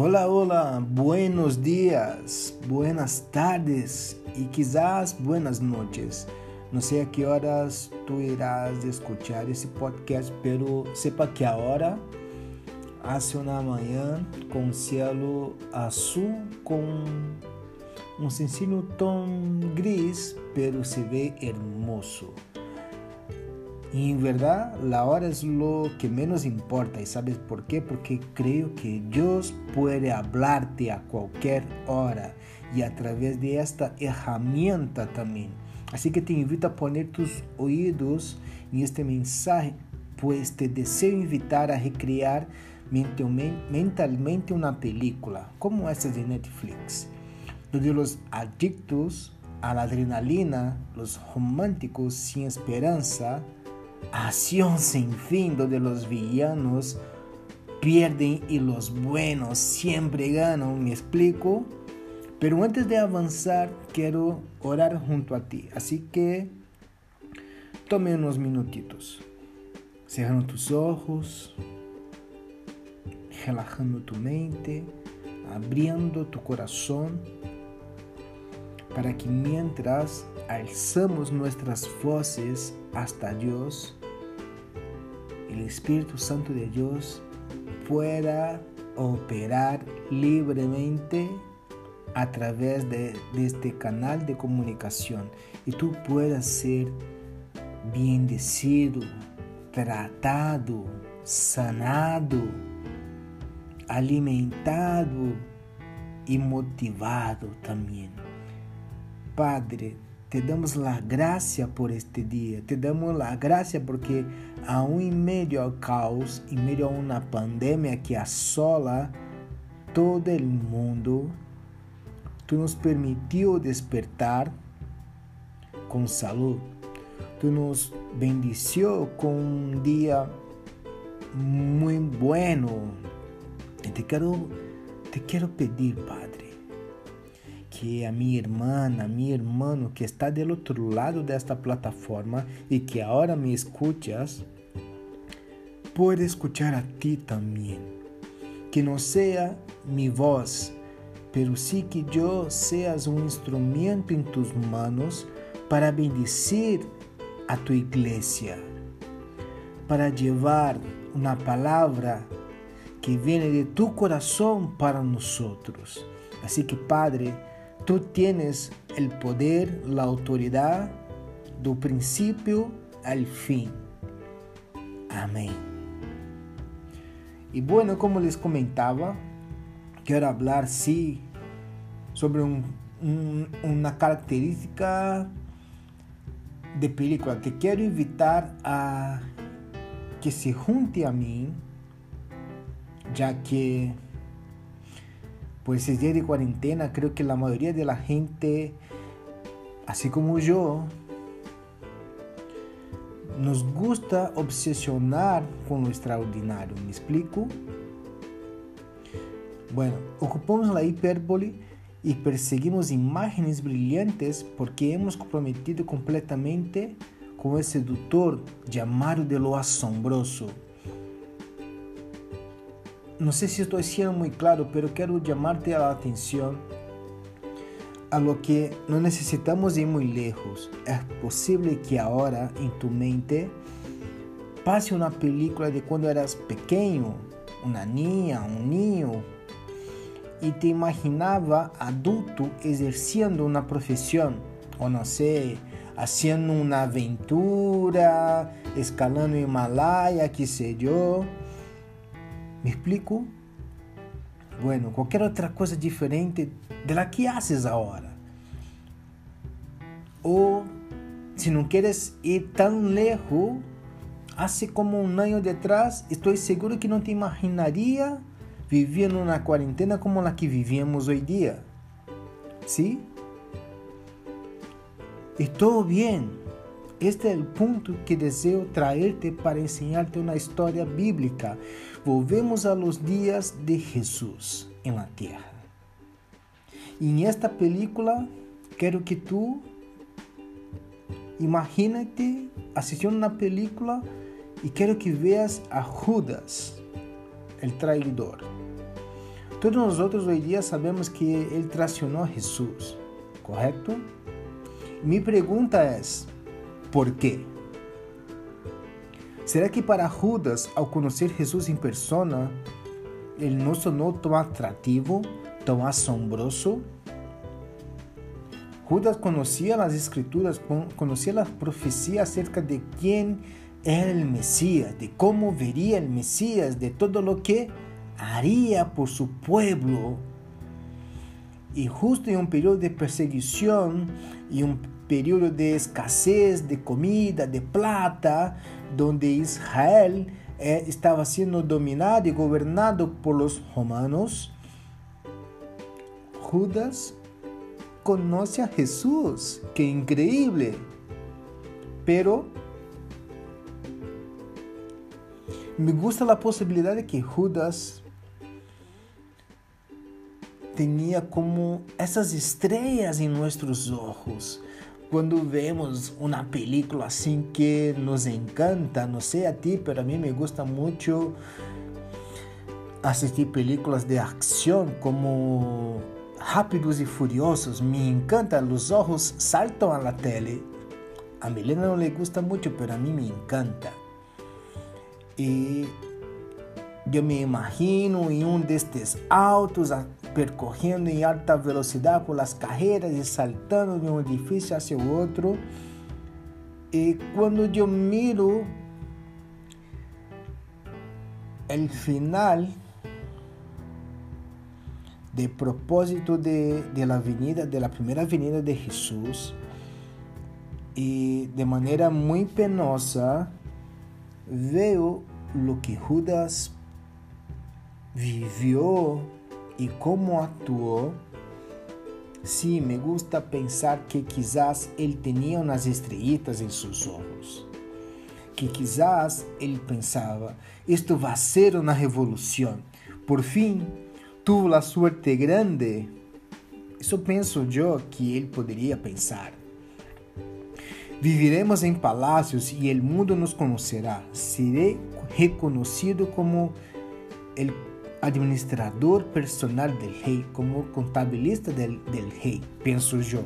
Hola, hola, buenos días, buenas tardes y quizás buenas noches. No sé a qué horas tú irás a escuchar esse podcast, pero sepa que ahora hace una manhã com cielo azul com um sencillo tom gris, pero se ve hermoso. Y en verdad la hora es lo que menos importa. ¿Y sabes por qué? Porque creo que Dios puede hablarte a cualquier hora y a través de esta herramienta también. Así que te invito a poner tus oídos en este mensaje, pues te deseo invitar a recrear mentalmente una película como esta de Netflix, donde los adictos a la adrenalina, los románticos sin esperanza, acción sin fin donde los villanos pierden y los buenos siempre ganan, ¿me explico? Pero antes de avanzar, quiero orar junto a ti. Así que tome unos minutitos. Cerrando tus ojos, relajando tu mente, abriendo tu corazón, para que mientras alzamos nuestras voces hasta Dios, el Espíritu Santo de Dios pueda operar libremente a través de, este canal de comunicación y tú puedas ser bendecido, tratado, sanado, alimentado y motivado también. Padre, te damos la gracia por este día, te damos la gracia porque aún en medio al caos, en medio a una pandemia que asola todo el mundo, tú nos permitió despertar con salud. Tú nos bendició con un día muy bueno. Y te quiero, te quiero pedir, Padre que a minha irmã, a meu irmão que está do outro lado desta plataforma e que agora me escuchas, pode escuchar a ti também. Que não seja minha voz, pero sí que eu seas um instrumento em tus manos para bendecir a tu igreja, para levar uma palavra que vem de tu coração para nós. Assim que, Padre, Tú tienes el poder, la autoridad do princípio al fin. Amém. E bueno, como les comentava, quero falar sim sobre uma característica de película. Te quero invitar a que se junte a mim, já que pues ese día de cuarentena creo que la mayoría de la gente, así como yo, nos gusta obsesionar con lo extraordinario. ¿Me explico? Bueno, ocupamos la hipérbole y perseguimos imágenes brillantes porque hemos comprometido completamente con el seductor llamado de lo asombroso no sé si estoy siendo muy claro, pero quiero llamarte a la atención a lo que no necesitamos ir muy lejos. Es posible que ahora en tu mente pase una película de cuando eras pequeño, una niña, un niño, y te imaginaba adulto ejerciendo una profesión, o no sé, haciendo una aventura, escalando Himalaya, qué sé yo ¿Me explico? Bueno, qualquer outra coisa diferente de la que haces ahora. Ou se não queres ir tão lejos, hace como um ano detrás, estou seguro que não te imaginaria viver numa quarentena como a que vivíamos hoje dia. ¿Sí? Estou bem. Este é o ponto que desejo traerte para enseñarte uma história bíblica. Volvemos a días de Jesús en la tierra. Y en esta película quiero que tú imagínate asistiendo a una película y quiero que veas a Judas, el traidor. Todos nós hoje dia sabemos que ele traicionou Jesus, correto? Minha pergunta é: por quê? Será que para Judas, ao conhecer Jesus em persona, ele não sonou tão atrativo, tão assombroso? Judas conhecia as escrituras, conhecia a profecia acerca de quem era o Messias, de como veria o Messias, de todo o que haria por su pueblo. E justo em um período de perseguição e um período de escassez de comida, de plata, donde Israel eh, estava sendo dominado e governado por los romanos, Judas conoce a Jesus, que increíble. Pero me gusta a possibilidade que Judas tinha como essas estrelas em nossos olhos. Quando vemos uma película assim que nos encanta, não sei a ti, mas a mim me gusta muito assistir películas de ação como Rápidos e Furiosos. Me encanta, os olhos saltam à tela. A Milena não lhe gusta muito, mas a mim me encanta. E eu me imagino em um destes autos percorrendo em alta velocidade por las carreiras e saltando de um edifício hacia o outro. E quando eu miro o final de propósito de, de la avenida, de la primeira avenida de Jesus, e de maneira muito penosa, veio o que Judas viveu e como atuou, sim, me gusta pensar que quizás ele tinha umas estrellitas em seus olhos. Que quizás ele pensava, isto vai ser uma revolução. Por fim, tuvo a sorte grande. Isso penso eu que ele poderia pensar. Viviremos em palácios e o mundo nos conhecerá. Serei reconhecido como o administrador personal del rei, como contabilista del, del rei, penso eu.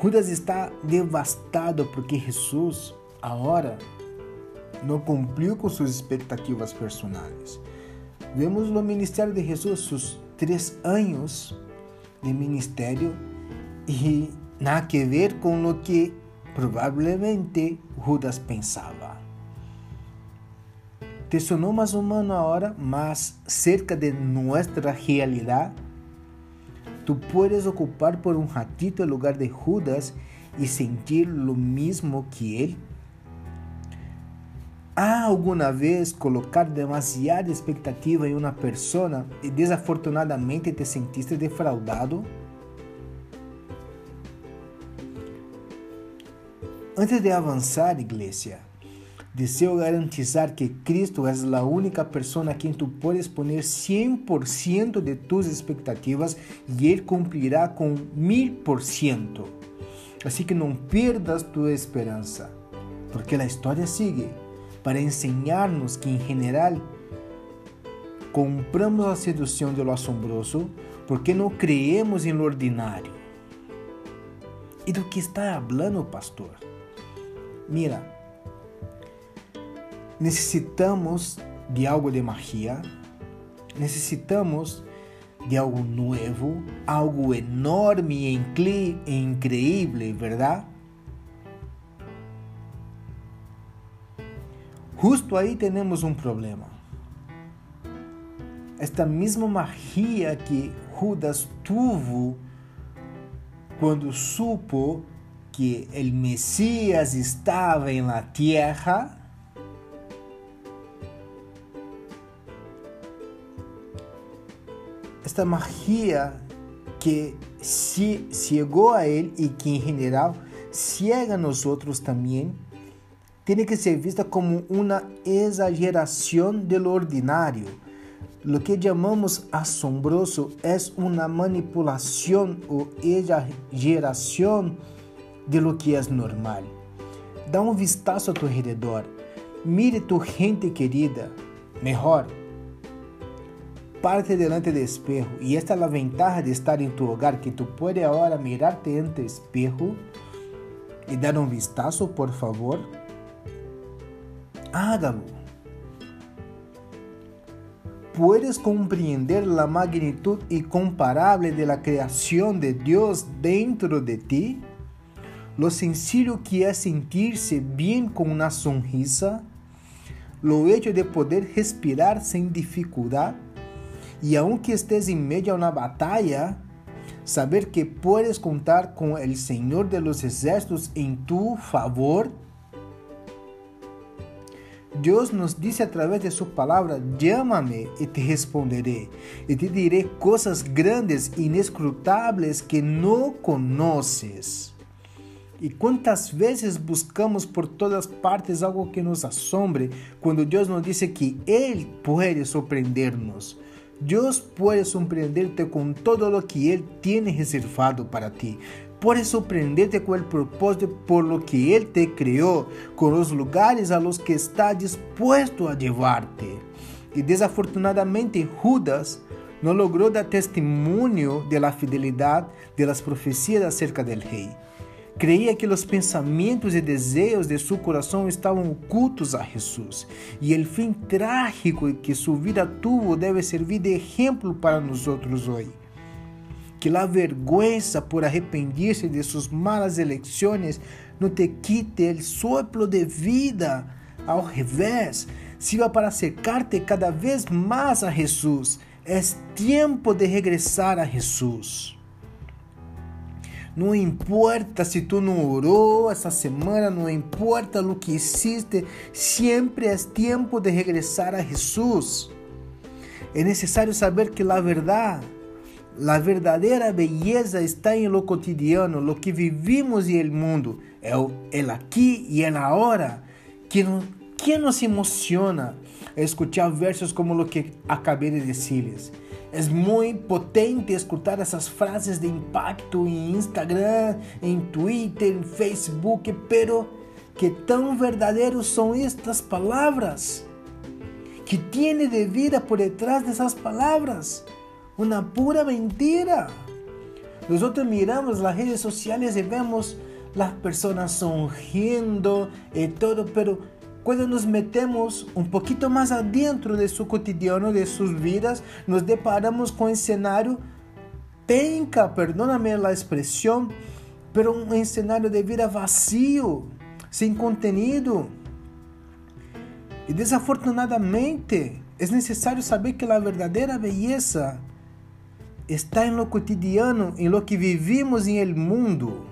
Judas está devastado porque Jesus, agora, não cumpriu com suas expectativas personais. Vemos no ministério de Jesus seus três anos de ministério e nada a ver com o que provavelmente Judas pensava. Te sonó más humano ahora, más cerca de nuestra realidad. Tú puedes ocupar por un ratito el lugar de Judas y sentir lo mismo que él. ¿Ha alguna vez colocar demasiada expectativa em uma persona e desafortunadamente te sentiste defraudado? Antes de avançar, igreja, Deseo garantizar que Cristo es la única persona a quien tú puedes poner 100% de tus expectativas y Él cumplirá con 1000%. Así que no pierdas tu esperanza, porque la historia sigue para enseñarnos que en general compramos la seducción de lo asombroso porque no creemos en lo ordinario. ¿Y de qué está hablando, pastor? Mira, necessitamos de algo de magia, necessitamos de algo novo, algo enorme e increíble, ¿verdad? Justo aí temos um problema. Esta mesma magia que Judas tuvo quando supo que o Messias estava em la tierra, esta magia que se chegou a ele e que em geral ciega a nós outros também, tem que ser vista como uma exageração do ordinário. Lo que chamamos assombroso é uma manipulação ou exageração de lo que é normal. Dá um vistazo a tu redor. Mire tu gente querida. Melhor, parte delante del espejo. Y esta es la ventaja de estar en tu hogar, que tú puedes ahora mirarte ante el espejo y dar un vistazo, por favor. Hágalo. Puedes comprender la magnitud incomparable de la creación de Dios dentro de ti. Lo sencillo que es sentirse bien con una sonrisa. Lo hecho de poder respirar sin dificultad y aunque estés en medio de una batalla, saber que puedes contar con el Señor de los ejércitos en tu favor. Dios nos dice a través de su palabra, llámame y te responderé, y te diré cosas grandes, inescrutables que no conoces. E quantas vezes buscamos por todas partes algo que nos assombre, quando Deus nos diz que Ele pode surpreender-nos. Deus pode surpreender-te com todo o que Ele tem reservado para ti. Pode surpreender-te com o propósito por lo que Ele te criou, com os lugares a los que está disposto a levar-te. E desafortunadamente, Judas não logrou dar testemunho de la fidelidade de las profecias acerca del rei. Creía que os pensamentos e desejos de seu coração estavam ocultos a Jesus, e o fim trágico que sua vida tuvo deve servir de exemplo para nós hoje. Que a vergüenza por arrepender-se de suas malas eleições não te quite o soplo de vida, ao revés, sirva para acercar-te cada vez mais a Jesus. É tempo de regressar a Jesus. Não importa se tu não orou essa semana, não importa o que hiciste, sempre é tempo de regressar a Jesus. É necessário saber que a verdade, a verdadeira beleza está em lo cotidiano, lo que vivimos e o mundo, é o aqui e el agora, que, que nos emociona escuchar versos como o que acabei de dizer É muito potente escutar essas frases de impacto em Instagram, em Twitter, em Facebook, pero que tão verdadeiros são estas palavras? Que tiene de vida por detrás dessas palavras? Uma pura mentira. Nós miramos as redes sociais e vemos as pessoas sonriendo e todo, pero quando nos metemos um pouquinho mais adentro de seu cotidiano, de suas vidas, nos deparamos com um cenário penca, perdóname a expressão, pero um cenário de vida vazio, sem contenido. E desafortunadamente, é necessário saber que a verdadeira beleza está em lo cotidiano, em lo que vivimos em el mundo.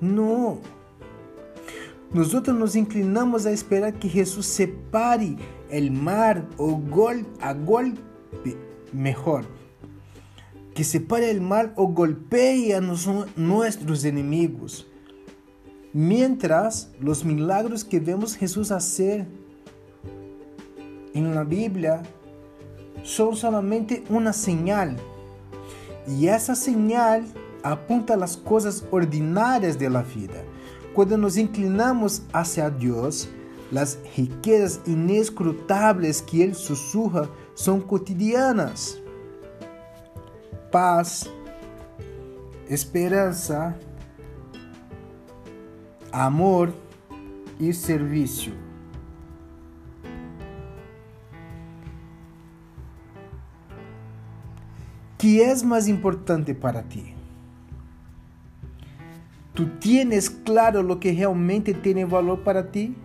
Não. Nós nos inclinamos a esperar que Jesus separe o mar o gol, a golpe, melhor, que separe o mar o golpeie a nos, nossos inimigos. Mientras os milagros que vemos Jesus fazer em la Bíblia são solamente uma señal. E essa señal apunta as coisas ordinárias da vida. Quando nos inclinamos hacia Deus, as riquezas inescrutables que Ele sussurra são cotidianas. Paz, esperança, amor e serviço. que é mais importante para ti? ¿Tú tienes claro lo que realmente tiene valor para ti?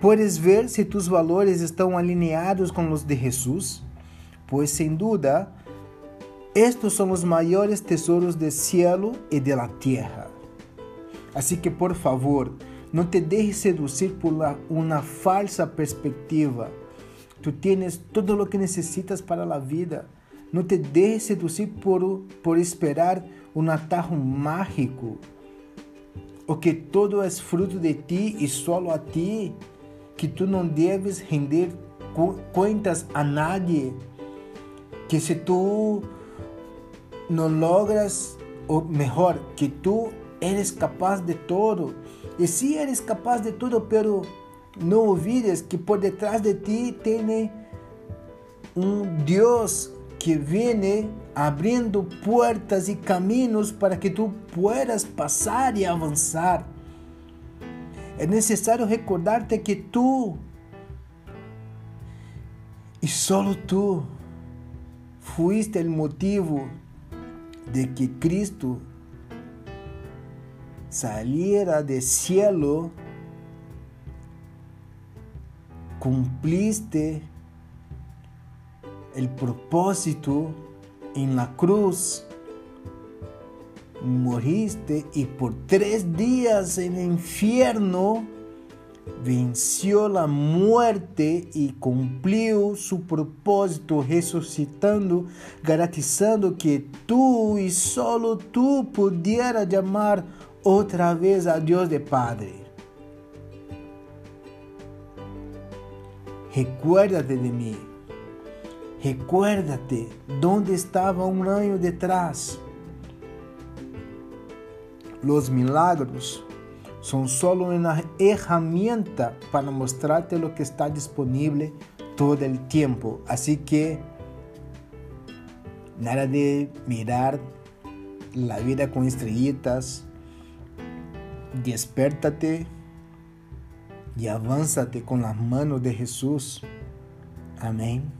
Puedes ver se tus valores estão alinhados com os de Jesus? Pois sem dúvida, estes são os maiores tesouros do cielo e da terra. Assim que, por favor, não te deixes seduzir por uma falsa perspectiva. Tu tienes todo o que necessitas para a vida. Não te deixes seduzir por, por esperar um atajo mágico, o que todo é fruto de ti e solo a ti, que tu não deves render contas a nadie, que se tu não logras, ou melhor, que tu eres capaz de todo, e se eres capaz de todo, pero Não olvides que por detrás de ti tem um Deus que vem abrindo portas e caminhos para que tu puedas e avançar. É necessário recordar-te que tu e solo tu fuiste o motivo de que Cristo saliera del cielo, cumpliste el propósito en la cruz, moriste y por tres días en el infierno venció la muerte y cumplió su propósito resucitando, garantizando que tú y solo tú pudieras llamar otra vez a Dios de Padre. Recuérdate de mí. Recuérdate dónde estaba un año detrás. Los milagros son solo una herramienta para mostrarte lo que está disponible todo el tiempo. Así que nada de mirar la vida con estrellitas. Despértate y avánzate con las manos de Jesús. Amén.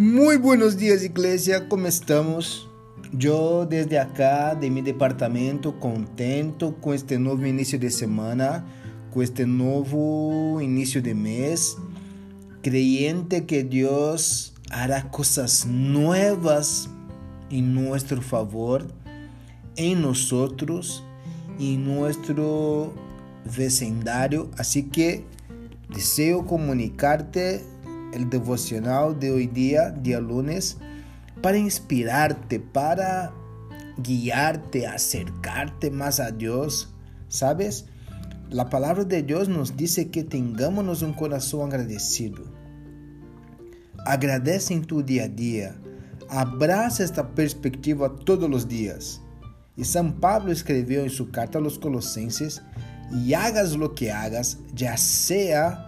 Muy buenos días iglesia, ¿cómo estamos? Yo desde acá, de mi departamento, contento con este nuevo inicio de semana, con este nuevo inicio de mes, creyente que Dios hará cosas nuevas en nuestro favor, en nosotros y en nuestro vecindario. Así que deseo comunicarte el devocional de hoy día, día lunes, para inspirarte, para guiarte, acercarte más a Dios. ¿Sabes? La palabra de Dios nos dice que tengámonos un corazón agradecido. Agradece en tu día a día. Abraza esta perspectiva todos los días. Y San Pablo escribió en su carta a los colosenses, y hagas lo que hagas, ya sea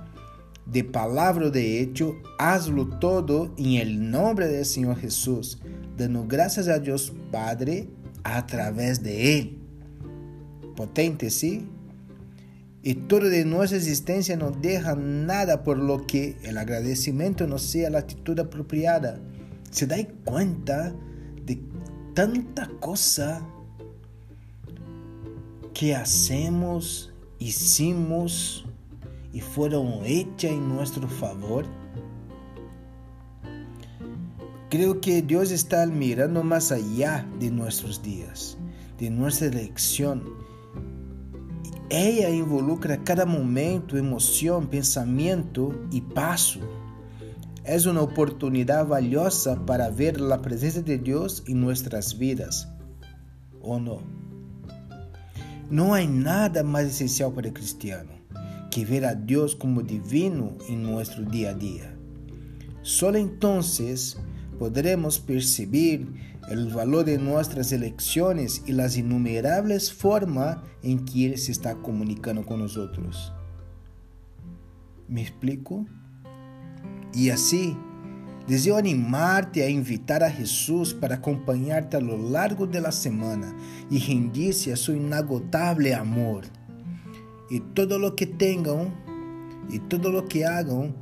de palabra o de hecho, hazlo todo en el nombre del Señor Jesús, dando gracias a Dios Padre a través de Él. Potente, ¿sí? Y todo de nuestra existencia no deja nada por lo que el agradecimiento no sea la actitud apropiada. ¿Se da cuenta de tanta cosa que hacemos, hicimos, y fueron hechas en nuestro favor? Creo que Dios está mirando más allá de nuestros días, de nuestra elección. Ella involucra cada momento, emoción, pensamiento y paso. Es una oportunidad valiosa para ver la presencia de Dios en nuestras vidas. ¿O no? No hay nada más esencial para el cristiano que ver a Dios como divino en nuestro día a día. Solo entonces podremos percibir el valor de nuestras elecciones y las innumerables formas en que Él se está comunicando con nosotros. ¿Me explico? Y así, deseo animarte a invitar a Jesús para acompañarte a lo largo de la semana y rendirse a su inagotable amor y todo lo que tengan y todo lo que hagan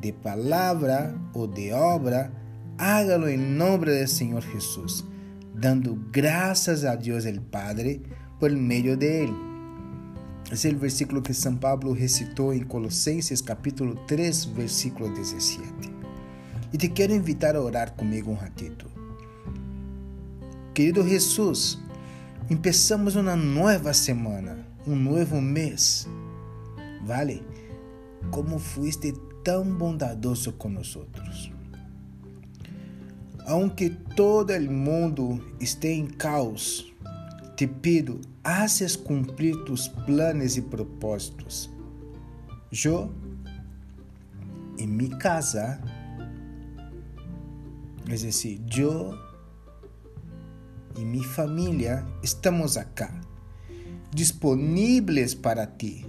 de palabra o de obra, hágalo en nombre del Señor Jesús, dando gracias a Dios el Padre por medio de Él. Es el versículo que San Pablo recitó en Colosenses capítulo 3, versículo 17. Y te quiero invitar a orar conmigo un ratito. Querido Jesús, empezamos una nueva semana um novo mês. Vale, como fuiste tão bondadoso com nós. Aunque todo o mundo esteja em caos, te pido, haces cumprir tus planos e propósitos. Eu em minha casa, é decir, eu e minha família estamos acá, disponíveis para ti,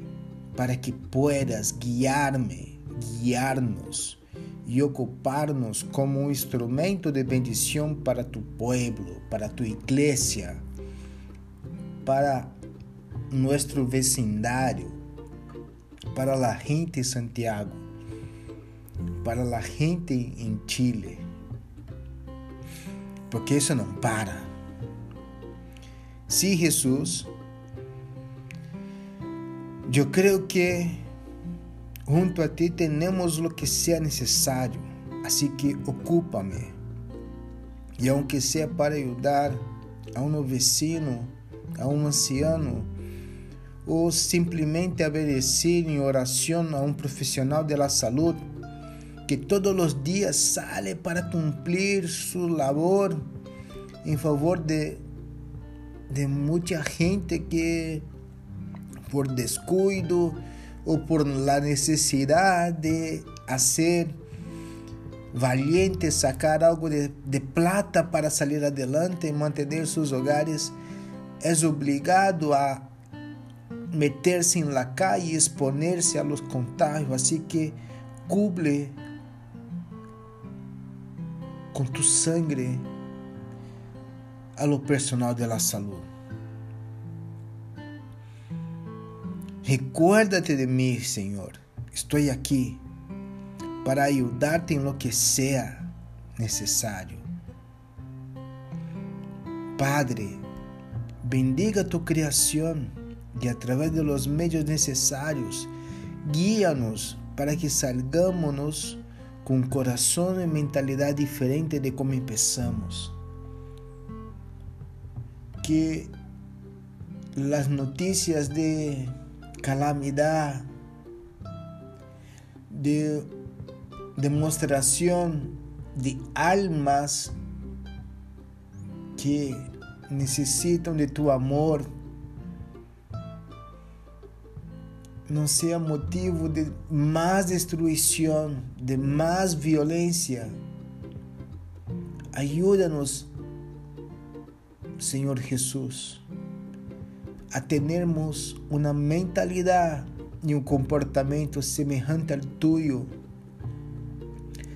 para que puedas guiar-me, guiar-nos e ocupar-nos como um instrumento de bendição para tu pueblo, para tu igreja, para nosso vecindário, para a gente de Santiago, para a gente em Chile. Porque isso não para. Sim, Jesus, eu creio que junto a ti temos o que seja necessário, assim que ocupa-me. E aunque seja para ajudar a um vecino, a um anciano, ou simplesmente obedecer em oração a um profissional da saúde que todos os dias sale para cumprir sua labor em favor de, de muita gente que por descuido ou por la necessidade de hacer valiente, sacar algo de, de plata para salir adelante e manter seus hogares, é obrigado a meter-se em la calle exponer-se a los contagios. Así que cubre com tu sangre a lo personal de la salud. Recuérdate de mim, Senhor. Estou aqui para ajudar-te em lo que seja necessário. Padre, bendiga tu criação e através de los meios necessários, guia-nos para que salgamos com coração e mentalidade diferente de como empezamos. Que as notícias de calamidade, de demonstração de almas que necessitam de tu amor, não seja motivo de mais destruição, de mais violência. Ajuda-nos, Senhor Jesus a termos uma mentalidade e um comportamento semelhante ao tuyo.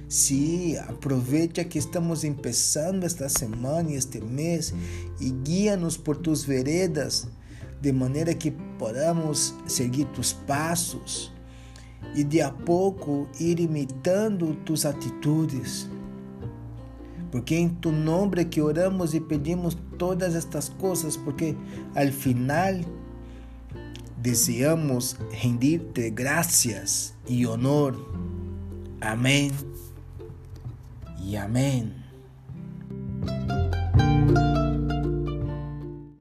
Sim, aproveita que estamos começando esta semana e este mês e guia-nos por tus veredas, de maneira que podamos seguir tus passos e de a pouco ir imitando tus atitudes porque em tu nome que oramos e pedimos todas estas coisas, porque al final desejamos rendir-te graças e honor. Amém e amém.